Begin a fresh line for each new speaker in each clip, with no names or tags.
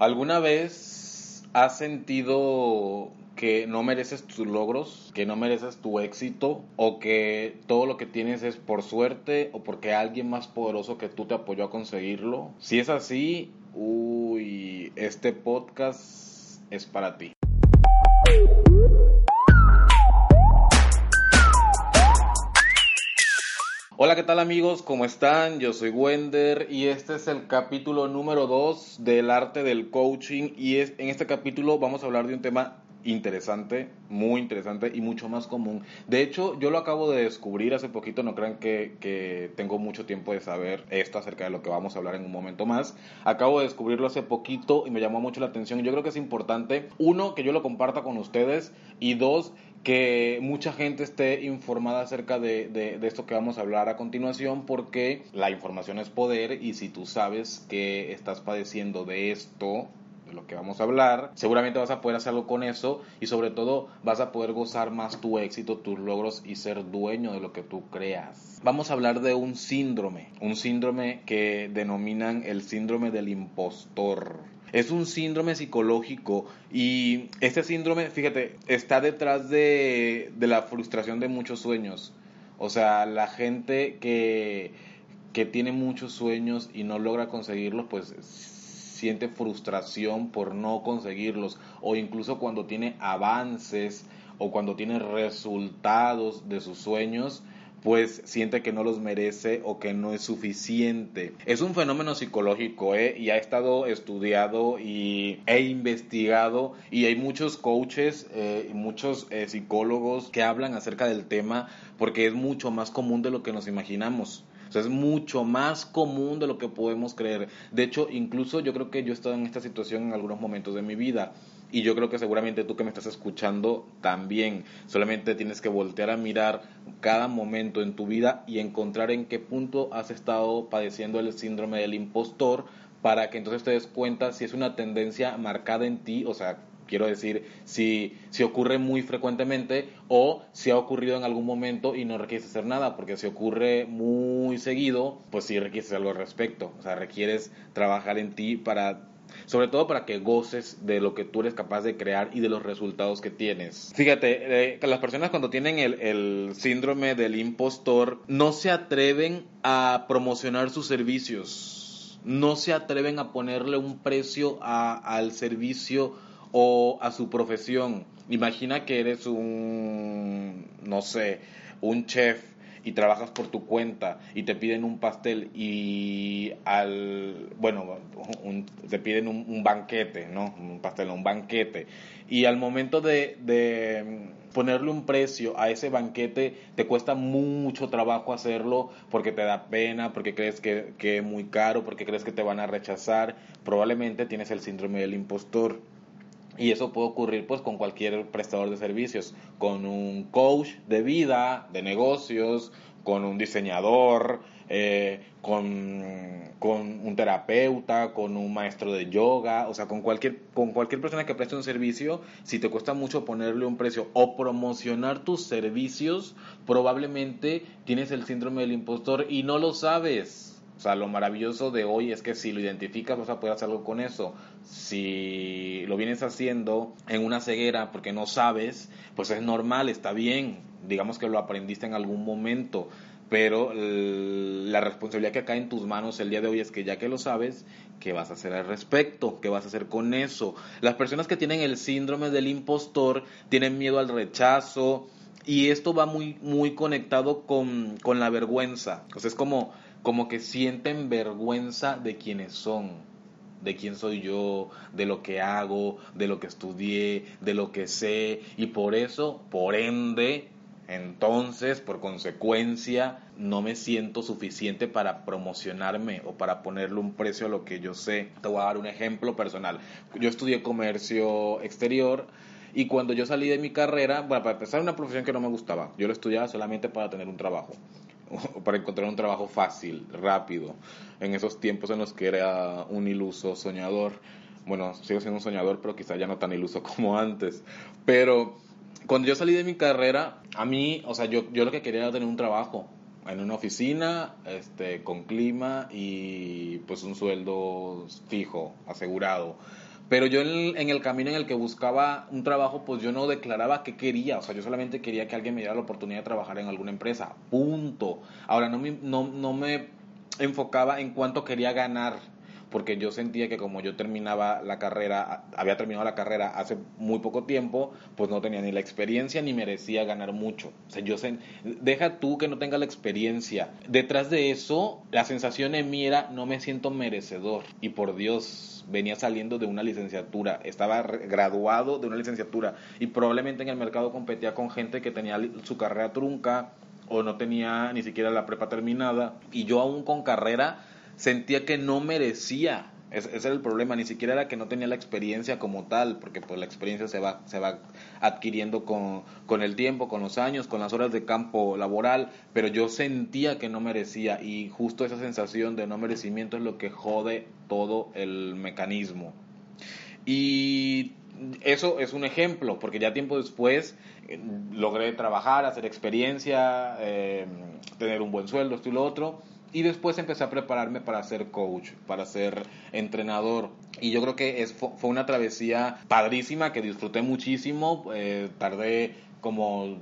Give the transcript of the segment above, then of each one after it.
¿Alguna vez has sentido que no mereces tus logros, que no mereces tu éxito o que todo lo que tienes es por suerte o porque alguien más poderoso que tú te apoyó a conseguirlo? Si es así, uy, este podcast es para ti. Hola, ¿qué tal amigos? ¿Cómo están? Yo soy Wender y este es el capítulo número 2 del arte del coaching y es, en este capítulo vamos a hablar de un tema interesante, muy interesante y mucho más común. De hecho, yo lo acabo de descubrir hace poquito, no crean que, que, tengo mucho tiempo de saber esto acerca de lo que vamos a hablar en un momento más. Acabo de descubrirlo hace poquito y me llamó mucho la atención. Yo creo que es importante, uno, que yo lo comparta con ustedes y dos, que mucha gente esté informada acerca de, de, esto que vamos a hablar a continuación porque la información es poder y si tú sabes que estás padeciendo de esto, de lo que vamos a hablar, seguramente vas a poder hacer algo con eso y sobre todo vas a poder gozar más tu éxito, tus logros y ser dueño de lo que tú creas. Vamos a hablar de un síndrome, un síndrome que denominan el síndrome del impostor. Es un síndrome psicológico y este síndrome, fíjate, está detrás de, de la frustración de muchos sueños. O sea, la gente que, que tiene muchos sueños y no logra conseguirlos, pues siente frustración por no conseguirlos o incluso cuando tiene avances o cuando tiene resultados de sus sueños, pues siente que no los merece o que no es suficiente. Es un fenómeno psicológico, ¿eh? Y ha estado estudiado y he investigado y hay muchos coaches eh, muchos eh, psicólogos que hablan acerca del tema porque es mucho más común de lo que nos imaginamos. O sea, es mucho más común de lo que podemos creer. De hecho, incluso yo creo que yo he estado en esta situación en algunos momentos de mi vida. Y yo creo que seguramente tú que me estás escuchando también. Solamente tienes que voltear a mirar cada momento en tu vida y encontrar en qué punto has estado padeciendo el síndrome del impostor para que entonces te des cuenta si es una tendencia marcada en ti, o sea, Quiero decir, si, si ocurre muy frecuentemente o si ha ocurrido en algún momento y no requieres hacer nada, porque si ocurre muy seguido, pues sí requieres algo al respecto. O sea, requieres trabajar en ti para sobre todo para que goces de lo que tú eres capaz de crear y de los resultados que tienes. Fíjate, eh, las personas cuando tienen el, el, síndrome del impostor no se atreven a promocionar sus servicios, no se atreven a ponerle un precio a, al servicio o a su profesión. Imagina que eres un, no sé, un chef y trabajas por tu cuenta y te piden un pastel y al, bueno, te piden un, banquete, ¿no? Un pastel, un banquete. Y al momento de, de ponerle un precio a ese banquete te cuesta mucho trabajo hacerlo porque te da pena, porque crees que es muy caro, porque crees que te van a rechazar. Probablemente tienes el síndrome del impostor. Y eso puede ocurrir pues con cualquier prestador de servicios, con un coach de vida, de negocios, con un diseñador, eh, con, un terapeuta, con un maestro de yoga, o sea, con cualquier, con cualquier persona que preste un servicio, si te cuesta mucho ponerle un precio o promocionar tus servicios, probablemente tienes el síndrome del impostor y no lo sabes. O sea, lo maravilloso de hoy es que si lo identificas vas a poder hacer algo con eso. Si lo vienes haciendo en una ceguera porque no sabes, pues es normal, está bien. Digamos que lo aprendiste en algún momento. Pero la responsabilidad que cae en tus manos el día de hoy es que ya que lo sabes, ¿qué vas a hacer al respecto? ¿Qué vas a hacer con eso? Las personas que tienen el síndrome del impostor tienen miedo al rechazo y esto va muy, muy conectado con, con la vergüenza. O sea, es como como que sienten vergüenza de quienes son, de quién soy yo, de lo que hago, de lo que estudié, de lo que sé, y por eso, por ende, entonces, por consecuencia, no me siento suficiente para promocionarme o para ponerle un precio a lo que yo sé. Te voy a dar un ejemplo personal. Yo estudié comercio exterior y cuando yo salí de mi carrera, bueno, para empezar, una profesión que no me gustaba. Yo lo estudiaba solamente para tener un trabajo para encontrar un trabajo fácil, rápido, en esos tiempos en los que era un iluso soñador. Bueno, sigo siendo un soñador, pero quizá ya no tan iluso como antes. Pero cuando yo salí de mi carrera, a mí, o sea, yo, yo lo que quería era tener un trabajo en una oficina, este, con clima y pues un sueldo fijo, asegurado. Pero yo en el, en el, camino en el que buscaba un trabajo, pues yo no declaraba que quería, o sea, yo solamente quería que alguien me diera la oportunidad de trabajar en alguna empresa, punto. Ahora, no me, no, no me enfocaba en cuánto quería ganar porque yo sentía que como yo terminaba la carrera, había terminado la carrera hace muy poco tiempo, pues no tenía ni la experiencia ni merecía ganar mucho. O sea, yo sé, deja tú que no tenga la experiencia. Detrás de eso, la sensación en mí era no me siento merecedor. Y por Dios, venía saliendo de una licenciatura, estaba graduado de una licenciatura y probablemente en el mercado competía con gente que tenía su carrera trunca o no tenía ni siquiera la prepa terminada y yo aún con carrera sentía que no merecía. Ese, era el problema, ni siquiera era que no tenía la experiencia como tal, porque pues la experiencia se va, se va adquiriendo con, con el tiempo, con los años, con las horas de campo laboral, pero yo sentía que no merecía y justo esa sensación de no merecimiento es lo que jode todo el mecanismo. Y eso es un ejemplo, porque ya tiempo después eh, logré trabajar, hacer experiencia, eh, tener un buen sueldo, esto y lo otro, y después empecé a prepararme para ser coach, para ser entrenador. Y yo creo que es, fue una travesía padrísima que disfruté muchísimo. Eh, tardé como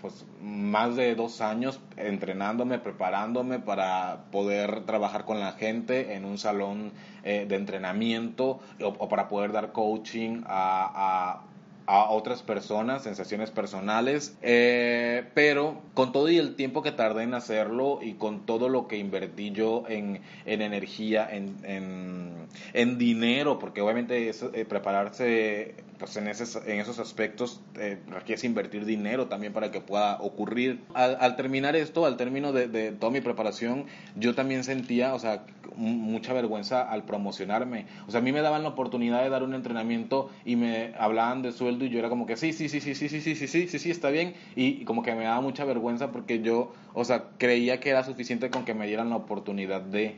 pues más de dos años entrenándome, preparándome para poder trabajar con la gente en un salón eh, de entrenamiento o, para poder dar coaching a a otras personas, sensaciones personales, eh, pero con todo y el tiempo que tardé en hacerlo y con todo lo que invertí yo en, en energía, en, en, dinero, porque obviamente eh, prepararse pues en, en esos aspectos eh, requiere invertir dinero también para que pueda ocurrir. Al, terminar esto, al término de, de, toda mi preparación, yo también sentía, o sea, mucha vergüenza al promocionarme. O sea, a mí me daban la oportunidad de dar un entrenamiento y me hablaban de sueldo y yo era como que sí, sí, sí, sí, sí, sí, sí, sí, sí, sí, sí, está bien. Y, como que me daba mucha vergüenza porque yo, o sea, creía que era suficiente con que me dieran la oportunidad de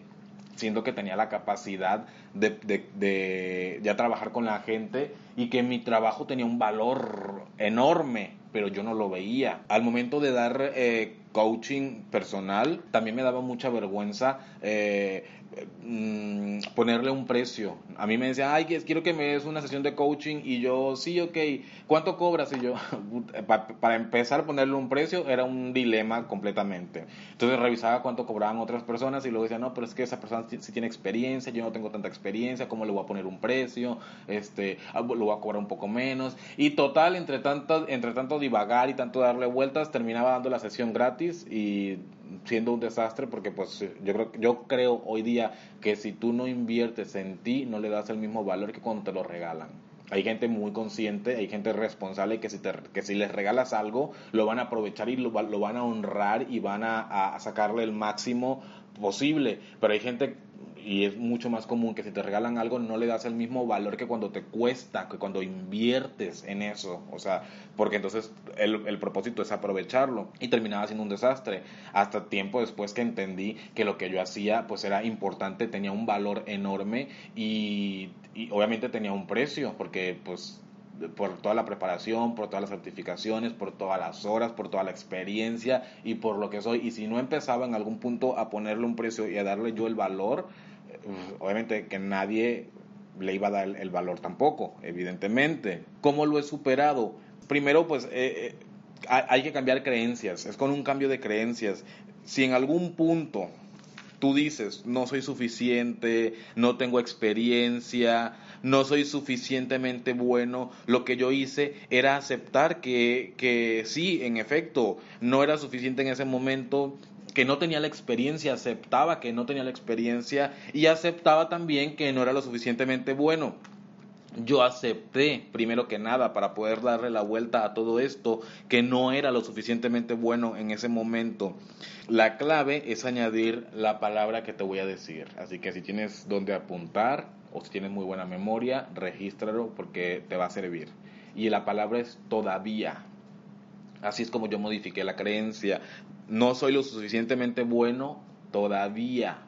siendo que tenía la capacidad de, ya trabajar con la gente y que mi trabajo tenía un valor enorme, pero yo no lo veía. Al momento de dar eh, coaching personal, también me daba mucha vergüenza eh, Mm, ponerle un precio. A mí me decía, ay, quiero que me des una sesión de coaching y yo, sí, ok, ¿cuánto cobras? Y yo, para empezar a ponerle un precio era un dilema completamente. Entonces revisaba cuánto cobraban otras personas y luego decía, no, pero es que esa persona sí tiene experiencia, yo no tengo tanta experiencia, ¿cómo le voy a poner un precio? Este, ah, lo voy a cobrar un poco menos. Y total, entre tanto, entre tanto divagar y tanto darle vueltas, terminaba dando la sesión gratis y siendo un desastre porque pues yo creo yo creo hoy día que si tú no inviertes en ti no le das el mismo valor que cuando te lo regalan. Hay gente muy consciente, hay gente responsable que si, te, que si les regalas algo, lo van a aprovechar y lo, van a honrar y van a sacarle el máximo posible. Pero hay gente y es mucho más común que si te regalan algo no le das el mismo valor que cuando te cuesta, que cuando inviertes en eso, o sea, porque entonces el, el propósito es aprovecharlo y terminaba siendo un desastre, hasta tiempo después que entendí que lo que yo hacía pues era importante, tenía un valor enorme y, y obviamente tenía un precio, porque pues por toda la preparación, por todas las certificaciones, por todas las horas, por toda la experiencia y por lo que soy. Y si no empezaba en algún punto a ponerle un precio y a darle yo el valor, obviamente que nadie le iba a dar el, valor tampoco, evidentemente. ¿Cómo lo he superado? Primero, pues eh, eh, hay que cambiar creencias, es con un cambio de creencias. Si en algún punto tú dices, no soy suficiente, no tengo experiencia, no soy suficientemente bueno, lo que yo hice era aceptar que, que sí, en efecto, no era suficiente en ese momento, que no tenía la experiencia, aceptaba que no tenía la experiencia y aceptaba también que no era lo suficientemente bueno. Yo acepté, primero que nada, para poder darle la vuelta a todo esto, que no era lo suficientemente bueno en ese momento. La clave es añadir la palabra que te voy a decir. Así que si tienes donde apuntar o si tienes muy buena memoria, regístralo porque te va a servir. Y la palabra es todavía. Así es como yo modifiqué la creencia. No soy lo suficientemente bueno todavía.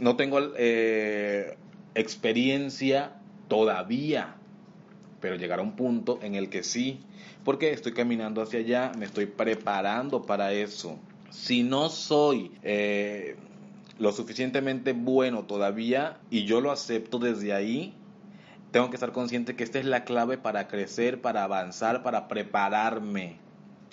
No tengo eh, experiencia todavía. Pero llegará un punto en el que sí. Porque estoy caminando hacia allá, me estoy preparando para eso. Si no soy eh, lo suficientemente bueno todavía y yo lo acepto desde ahí, tengo que estar consciente que esta es la clave para crecer, para avanzar, para prepararme.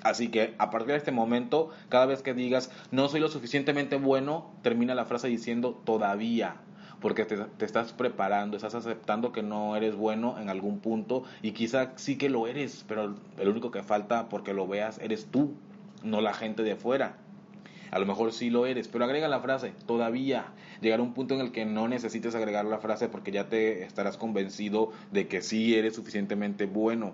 Así que a partir de este momento, cada vez que digas no soy lo suficientemente bueno, termina la frase diciendo todavía porque te, estás preparando, estás aceptando que no eres bueno en algún punto y quizá sí que lo eres, pero el único que falta porque lo veas eres tú, no la gente de afuera. A lo mejor sí lo eres, pero agrega la frase, todavía. Llegar a un punto en el que no necesites agregar la frase porque ya te estarás convencido de que sí eres suficientemente bueno.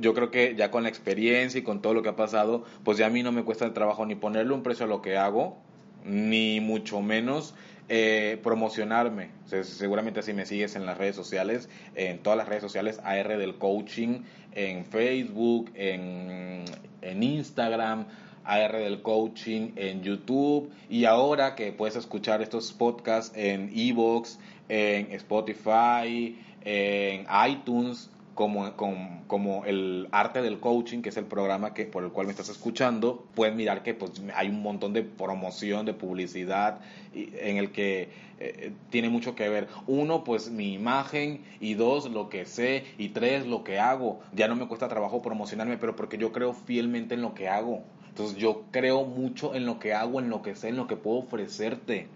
Yo creo que ya con la experiencia y con todo lo que ha pasado, pues ya a mí no me cuesta el trabajo ni ponerle un precio a lo que hago, ni mucho menos eh, promocionarme. seguramente si me sigues en las redes sociales, en todas las redes sociales, AR del Coaching, en Facebook, en Instagram, AR del Coaching en YouTube y ahora que puedes escuchar estos podcasts en Evox, en Spotify, en iTunes, como, como, como, el arte del coaching, que es el programa que, por el cual me estás escuchando, puedes mirar que pues, hay un montón de promoción, de publicidad, en el que eh, tiene mucho que ver. Uno, pues mi imagen, y dos, lo que sé, y tres, lo que hago. Ya no me cuesta trabajo promocionarme, pero porque yo creo fielmente en lo que hago. Entonces yo creo mucho en lo que hago, en lo que sé, en lo que puedo ofrecerte,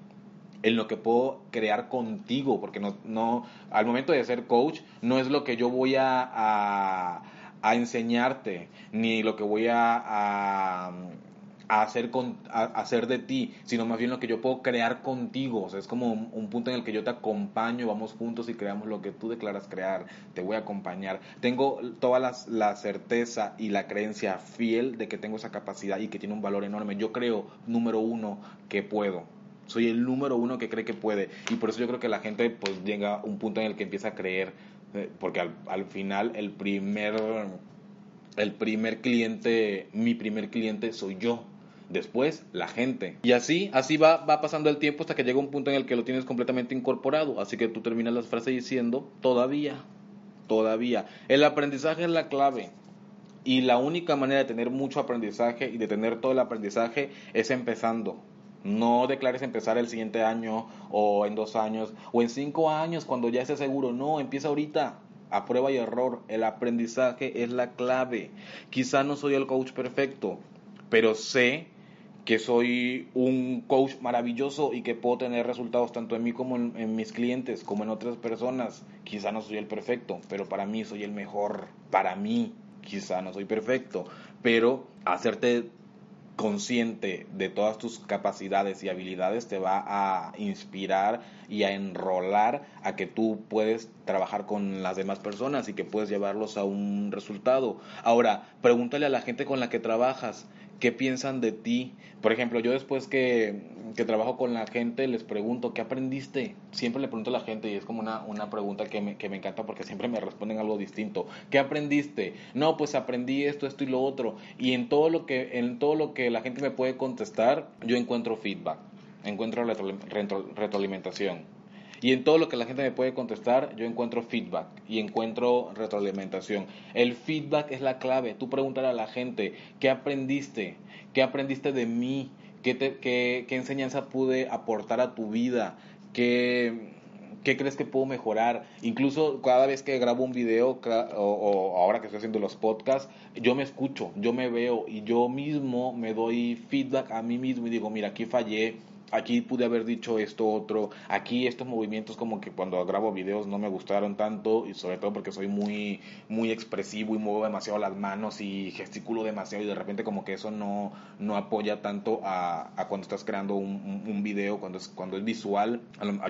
en lo que puedo crear contigo, porque no, no al momento de ser coach no es lo que yo voy a, a, enseñarte, ni lo que voy a a hacer, con, hacer de ti, sino más bien lo que yo puedo crear contigo. Es como un, punto en el que yo te acompaño, vamos juntos y creamos lo que tú declaras crear. Te voy a acompañar. Tengo toda la, la certeza y la creencia fiel de que tengo esa capacidad y que tiene un valor enorme. Yo creo, número uno, que puedo. Soy el número uno que cree que puede. Y por eso yo creo que la gente pues llega a un punto en el que empieza a creer. Eh, porque al, al final el primer, el primer cliente, mi primer cliente soy yo después la gente. Y así, así va, va pasando el tiempo hasta que llega un punto en el que lo tienes completamente incorporado. Así que tú terminas las frases diciendo, todavía, todavía. El aprendizaje es la clave. Y la única manera de tener mucho aprendizaje y de tener todo el aprendizaje es empezando. No declares empezar el siguiente año o en dos años o en cinco años cuando ya estés seguro. No, empieza ahorita. A prueba y error. El aprendizaje es la clave. Quizá no soy el coach perfecto, pero sé que soy un coach maravilloso y que puedo tener resultados tanto en mí como en, mis clientes, como en otras personas. Quizá no soy el perfecto, pero para mí soy el mejor. Para mí, quizá no soy perfecto, pero hacerte consciente de todas tus capacidades y habilidades te va a inspirar y a enrolar a que tú puedes trabajar con las demás personas y que puedes llevarlos a un resultado. Ahora, pregúntale a la gente con la que trabajas, qué piensan de ti. Por ejemplo, yo después que, que, trabajo con la gente les pregunto, ¿qué aprendiste? Siempre le pregunto a la gente y es como una, una pregunta que me, que me encanta porque siempre me responden algo distinto. ¿Qué aprendiste? No, pues aprendí esto, esto y lo otro. Y en todo lo que, en todo lo que la gente me puede contestar, yo encuentro feedback, encuentro retroalimentación. Y en todo lo que la gente me puede contestar, yo encuentro feedback y encuentro retroalimentación. El feedback es la clave. Tú preguntar a la gente, ¿qué aprendiste? ¿Qué aprendiste de mí? ¿Qué, qué, qué enseñanza pude aportar a tu vida? ¿Qué, ¿Qué crees que puedo mejorar? Incluso cada vez que grabo un video o, ahora que estoy haciendo los podcasts, yo me escucho, yo me veo y yo mismo me doy feedback a mí mismo y digo, mira, aquí fallé, aquí pude haber dicho esto otro, aquí estos movimientos como que cuando grabo videos no me gustaron tanto y sobre todo porque soy muy muy expresivo y muevo demasiado las manos y gesticulo demasiado y de repente como que eso no, no apoya tanto a, a cuando estás creando un, un, video, cuando es, cuando es visual.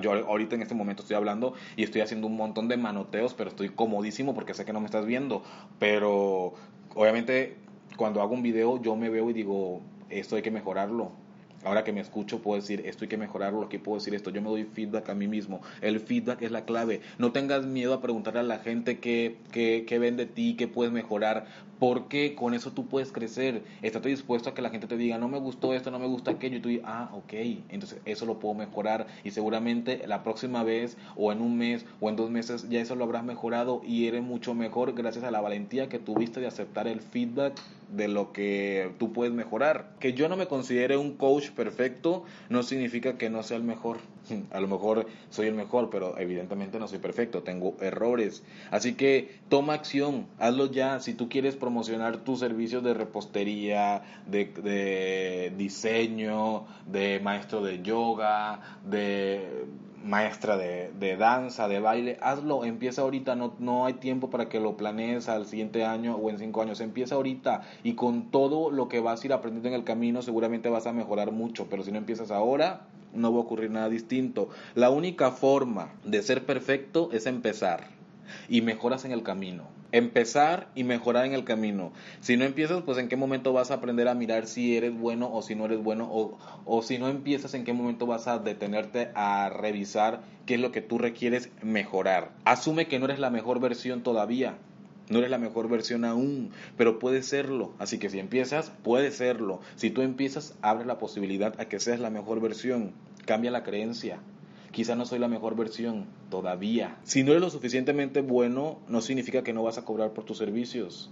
Yo ahorita en este momento estoy hablando y estoy haciendo un montón de manoteos, pero estoy comodísimo porque sé que no me estás viendo, pero obviamente cuando hago un video yo me veo y digo, esto hay que mejorarlo ahora que me escucho puedo decir esto hay que mejorarlo, aquí puedo decir esto, yo me doy feedback a mí mismo. El feedback es la clave. No tengas miedo a preguntarle a la gente qué, qué, qué ven de ti, qué puedes mejorar, porque con eso tú puedes crecer. Estate dispuesto a que la gente te diga, no me gustó esto, no me gusta aquello, y tú dices, ah, ok, entonces eso lo puedo mejorar y seguramente la próxima vez o en un mes o en dos meses ya eso lo habrás mejorado y eres mucho mejor gracias a la valentía que tuviste de aceptar el feedback de lo que tú puedes mejorar. Que yo no me considere un coach perfecto no significa que no sea el mejor. A lo mejor soy el mejor, pero evidentemente no soy perfecto, tengo errores. Así que toma acción, hazlo ya. Si tú quieres promocionar tus servicios de repostería, de, de diseño, de maestro de yoga, de maestra de, de, danza, de baile, hazlo, empieza ahorita, no, no hay tiempo para que lo planees al siguiente año o en cinco años, empieza ahorita y con todo lo que vas a ir aprendiendo en el camino seguramente vas a mejorar mucho, pero si no empiezas ahora, no va a ocurrir nada distinto. La única forma de ser perfecto es empezar y mejoras en el camino. Empezar y mejorar en el camino. Si no empiezas, pues en qué momento vas a aprender a mirar si eres bueno o si no eres bueno, o, o si no empiezas, en qué momento vas a detenerte a revisar qué es lo que tú requieres mejorar. Asume que no eres la mejor versión todavía. No eres la mejor versión aún, pero puedes serlo. Así que si empiezas, puedes serlo. Si tú empiezas, abre la posibilidad a que seas la mejor versión. Cambia la creencia. Quizá no soy la mejor versión todavía. Si no eres lo suficientemente bueno, no significa que no vas a cobrar por tus servicios.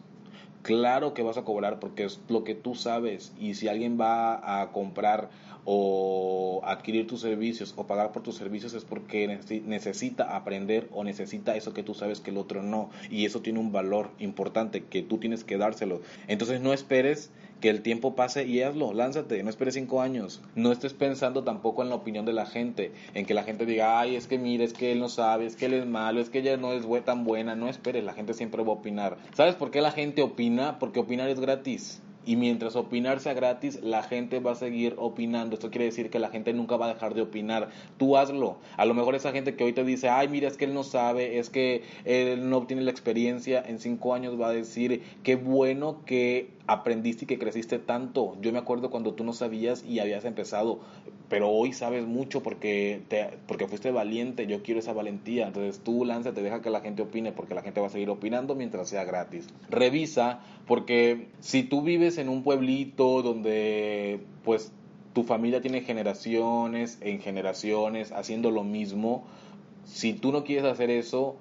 Claro que vas a cobrar porque es lo que tú sabes y si alguien va a comprar o adquirir tus servicios o pagar por tus servicios es porque necesita aprender o necesita eso que tú sabes que el otro no y eso tiene un valor importante que tú tienes que dárselo. Entonces no esperes que el tiempo pase y hazlo, lánzate, no esperes cinco años. No estés pensando tampoco en la opinión de la gente, en que la gente diga, ay, es que mire, es que él no sabe, es que él es malo, es que ella no es tan buena. No esperes, la gente siempre va a opinar. ¿Sabes por qué la gente opina? Porque opinar es gratis. Y mientras opinar sea gratis, la gente va a seguir opinando. Esto quiere decir que la gente nunca va a dejar de opinar. Tú hazlo. A lo mejor esa gente que hoy te dice, ay, mira, es que él no sabe, es que él no tiene la experiencia, en cinco años va a decir, qué bueno que aprendiste y que creciste tanto. Yo me acuerdo cuando tú no sabías y habías empezado, pero hoy sabes mucho porque, te, porque fuiste valiente. Yo quiero esa valentía. Entonces tú lánzate, deja que la gente opine porque la gente va a seguir opinando mientras sea gratis. Revisa porque si tú vives en un pueblito donde pues tu familia tiene generaciones en generaciones haciendo lo mismo, si tú no quieres hacer eso,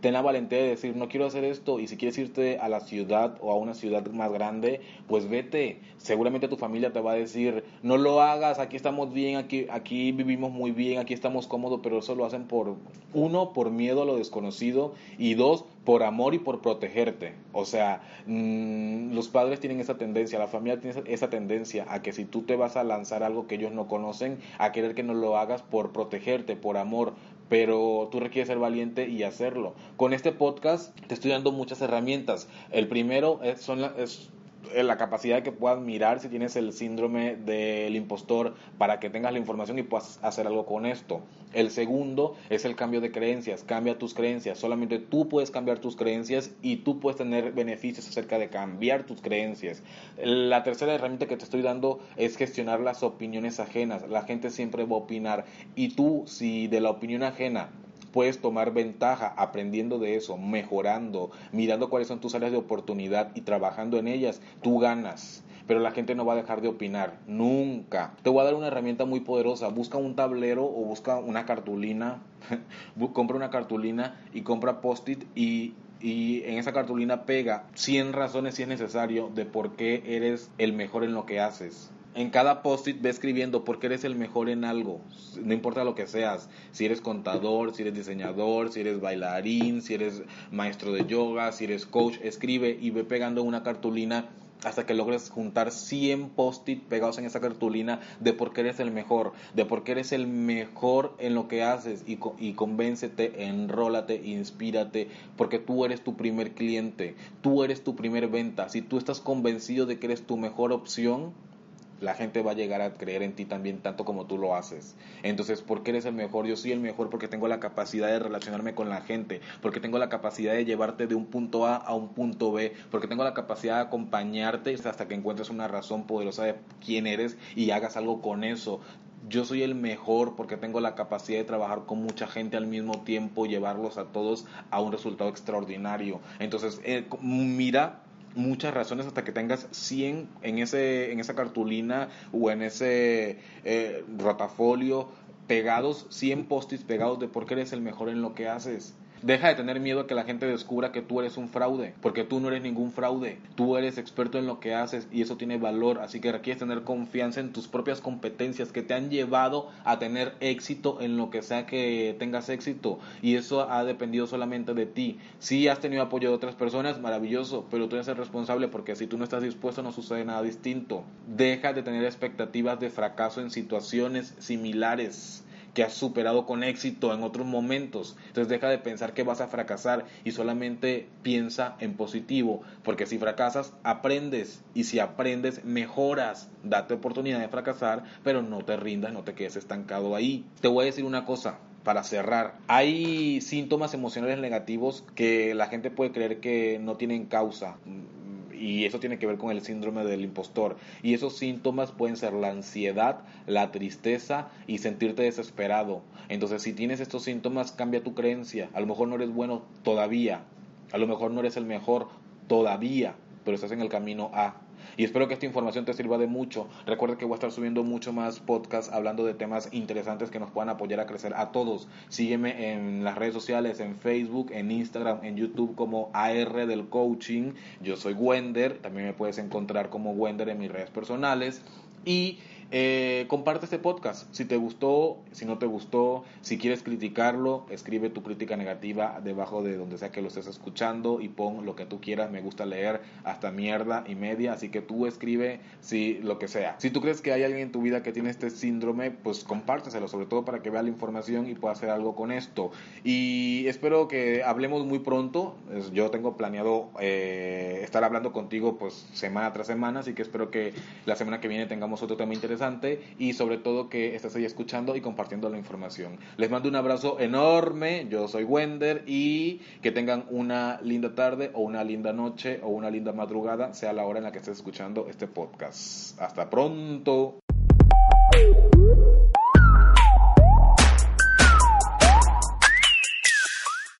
ten la valentía de decir, no quiero hacer esto, y si quieres irte a la ciudad o a una ciudad más grande, pues vete. Seguramente tu familia te va a decir, no lo hagas, aquí estamos bien, aquí, aquí vivimos muy bien, aquí estamos cómodos, pero eso lo hacen por, uno, por miedo a lo desconocido, y dos, por amor y por protegerte. O sea, mm, los padres tienen esa tendencia, la familia tiene esa, esa tendencia a que si tú te vas a lanzar algo que ellos no conocen, a querer que no lo hagas por protegerte, por amor, pero tú requieres ser valiente y hacerlo. Con este podcast te estoy dando muchas herramientas. El primero es, son es eh, la capacidad de que puedas mirar si tienes el síndrome del impostor para que tengas la información y puedas hacer algo con esto. El segundo es el cambio de creencias. Cambia tus creencias. Solamente tú puedes cambiar tus creencias y tú puedes tener beneficios acerca de cambiar tus creencias. La tercera herramienta que te estoy dando es gestionar las opiniones ajenas. La gente siempre va a opinar y tú si de la opinión ajena puedes tomar ventaja aprendiendo de eso, mejorando, mirando cuáles son tus áreas de oportunidad y trabajando en ellas, tú ganas. Pero la gente no va a dejar de opinar, nunca. Te voy a dar una herramienta muy poderosa. Busca un tablero o busca una cartulina. compra una cartulina y compra post-it y y en esa cartulina pega 100 razones si es necesario de por qué eres el mejor en lo que haces en cada post-it ve escribiendo porque eres el mejor en algo, no importa lo que seas, si eres contador, si eres diseñador, si eres bailarín, si eres maestro de yoga, si eres coach, escribe y ve pegando una cartulina hasta que logres juntar 100 post-it pegados en esa cartulina de por qué eres el mejor, de por qué eres el mejor en lo que haces y, y convéncete, enrólate, inspírate, porque tú eres tu primer cliente, tú eres tu primer venta. Si tú estás convencido de que eres tu mejor opción, la gente va a llegar a creer en ti también tanto como tú lo haces. Entonces, ¿por qué eres el mejor? Yo soy el mejor porque tengo la capacidad de relacionarme con la gente, porque tengo la capacidad de llevarte de un punto A a un punto B, porque tengo la capacidad de acompañarte hasta que encuentres una razón poderosa de quién eres y hagas algo con eso. Yo soy el mejor porque tengo la capacidad de trabajar con mucha gente al mismo tiempo, llevarlos a todos a un resultado extraordinario. Entonces, eh, mira muchas razones hasta que tengas 100 en, ese, en esa cartulina o en ese eh, rotafolio pegados, 100 post pegados de por qué eres el mejor en lo que haces. Deja de tener miedo a que la gente descubra que tú eres un fraude, porque tú no eres ningún fraude. Tú eres experto en lo que haces y eso tiene valor, así que requieres tener confianza en tus propias competencias que te han llevado a tener éxito en lo que sea que tengas éxito y eso ha dependido solamente de ti. Si has tenido apoyo de otras personas, maravilloso, pero tú eres el responsable porque si tú no estás dispuesto no sucede nada distinto. Deja de tener expectativas de fracaso en situaciones similares que has superado con éxito en otros momentos. Entonces deja de pensar que vas a fracasar y solamente piensa en positivo, porque si fracasas, aprendes y si aprendes, mejoras. Date oportunidad de fracasar, pero no te rindas, no te quedes estancado ahí. Te voy a decir una cosa, para cerrar, hay síntomas emocionales negativos que la gente puede creer que no tienen causa y eso tiene que ver con el síndrome del impostor. Y esos síntomas pueden ser la ansiedad, la tristeza y sentirte desesperado. Entonces, si tienes estos síntomas, cambia tu creencia. A lo mejor no eres bueno todavía, a lo mejor no eres el mejor todavía, pero estás en el camino a. Y espero que esta información te sirva de mucho. Recuerda que voy a estar subiendo mucho más podcasts hablando de temas interesantes que nos puedan apoyar a crecer a todos. Sígueme en las redes sociales, en Facebook, en Instagram, en YouTube como AR del Coaching. Yo soy Wender. También me puedes encontrar como Wender en mis redes personales. Y eh, comparte este podcast. Si te gustó, si no te gustó, si quieres criticarlo, escribe tu crítica negativa debajo de donde sea que lo estés escuchando y pon lo que tú quieras. Me gusta leer hasta mierda y media, así que tú escribe si lo que sea. Si tú crees que hay alguien en tu vida que tiene este síndrome, pues compárteselo, sobre todo para que vea la información y pueda hacer algo con esto. Y espero que hablemos muy pronto. Yo tengo planeado eh, estar hablando contigo pues semana tras semana, así que espero que la semana que viene tengamos otro tema y sobre todo que estés ahí escuchando y compartiendo la información. Les mando un abrazo enorme, yo soy Wender y que tengan una linda tarde o una linda noche o una linda madrugada, sea la hora en la que estés escuchando este podcast. Hasta pronto.